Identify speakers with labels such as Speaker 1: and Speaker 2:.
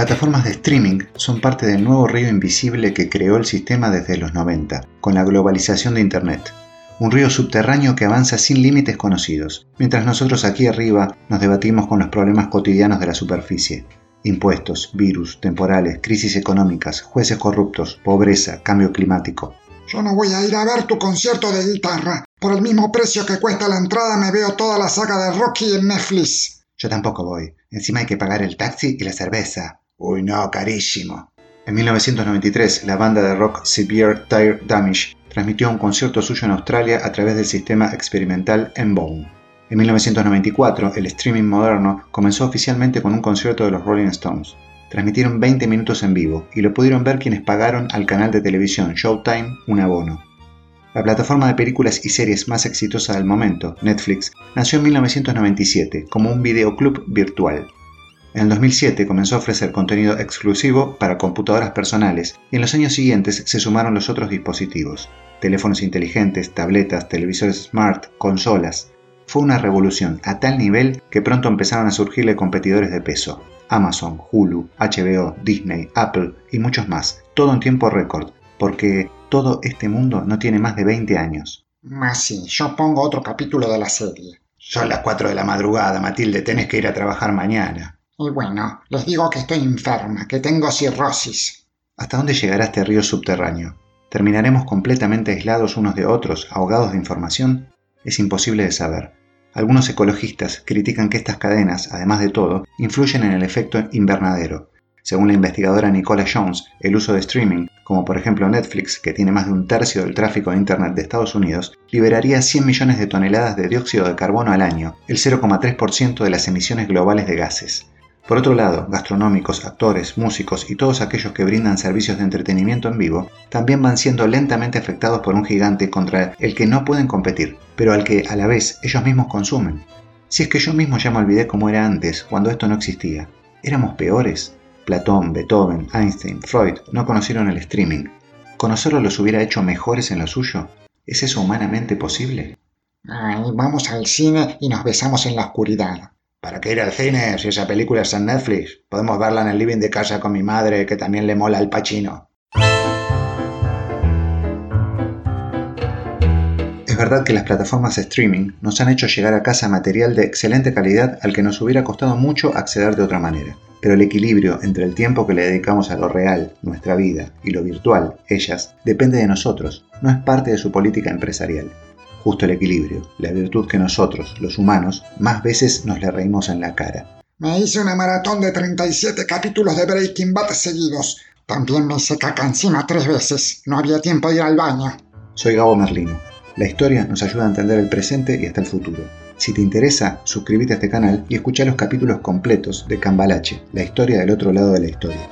Speaker 1: plataformas de streaming son parte del nuevo río invisible que creó el sistema desde los 90, con la globalización de Internet. Un río subterráneo que avanza sin límites conocidos, mientras nosotros aquí arriba nos debatimos con los problemas cotidianos de la superficie. Impuestos, virus, temporales, crisis económicas, jueces corruptos, pobreza, cambio climático.
Speaker 2: Yo no voy a ir a ver tu concierto de guitarra. Por el mismo precio que cuesta la entrada me veo toda la saga de Rocky en Netflix.
Speaker 1: Yo tampoco voy. Encima hay que pagar el taxi y la cerveza. Uy, no, carísimo. En 1993, la banda de rock Severe Tire Damage transmitió un concierto suyo en Australia a través del sistema experimental M-Bone. En 1994, el streaming moderno comenzó oficialmente con un concierto de los Rolling Stones. Transmitieron 20 minutos en vivo y lo pudieron ver quienes pagaron al canal de televisión Showtime un abono. La plataforma de películas y series más exitosa del momento, Netflix, nació en 1997 como un videoclub virtual. En el 2007 comenzó a ofrecer contenido exclusivo para computadoras personales y en los años siguientes se sumaron los otros dispositivos, teléfonos inteligentes, tabletas, televisores smart, consolas. Fue una revolución a tal nivel que pronto empezaron a surgirle competidores de peso. Amazon, Hulu, HBO, Disney, Apple y muchos más, todo en tiempo récord, porque todo este mundo no tiene más de 20 años.
Speaker 2: Más sí, yo pongo otro capítulo de la serie.
Speaker 1: Son las 4 de la madrugada, Matilde, tenés que ir a trabajar mañana.
Speaker 2: Y bueno, les digo que estoy enferma, que tengo cirrosis.
Speaker 1: ¿Hasta dónde llegará este río subterráneo? ¿Terminaremos completamente aislados unos de otros, ahogados de información? Es imposible de saber. Algunos ecologistas critican que estas cadenas, además de todo, influyen en el efecto invernadero. Según la investigadora Nicola Jones, el uso de streaming, como por ejemplo Netflix, que tiene más de un tercio del tráfico de Internet de Estados Unidos, liberaría 100 millones de toneladas de dióxido de carbono al año, el 0,3% de las emisiones globales de gases. Por otro lado, gastronómicos, actores, músicos y todos aquellos que brindan servicios de entretenimiento en vivo también van siendo lentamente afectados por un gigante contra el que no pueden competir, pero al que a la vez ellos mismos consumen. Si es que yo mismo ya me olvidé cómo era antes, cuando esto no existía. ¿Éramos peores? Platón, Beethoven, Einstein, Freud no conocieron el streaming. ¿Conocerlo los hubiera hecho mejores en lo suyo? ¿Es eso humanamente posible?
Speaker 2: Ay, vamos al cine y nos besamos en la oscuridad.
Speaker 1: ¿Para qué ir al cine si esa película está en Netflix? Podemos verla en el living de casa con mi madre, que también le mola el pachino. Es verdad que las plataformas de streaming nos han hecho llegar a casa material de excelente calidad al que nos hubiera costado mucho acceder de otra manera. Pero el equilibrio entre el tiempo que le dedicamos a lo real, nuestra vida, y lo virtual, ellas, depende de nosotros, no es parte de su política empresarial justo el equilibrio, la virtud que nosotros, los humanos, más veces nos le reímos en la cara.
Speaker 2: Me hice una maratón de 37 capítulos de Breaking Bad seguidos. También me hice caca encima tres veces. No había tiempo de ir al baño.
Speaker 1: Soy Gabo Merlino. La historia nos ayuda a entender el presente y hasta el futuro. Si te interesa, suscríbete a este canal y escucha los capítulos completos de Cambalache, la historia del otro lado de la historia.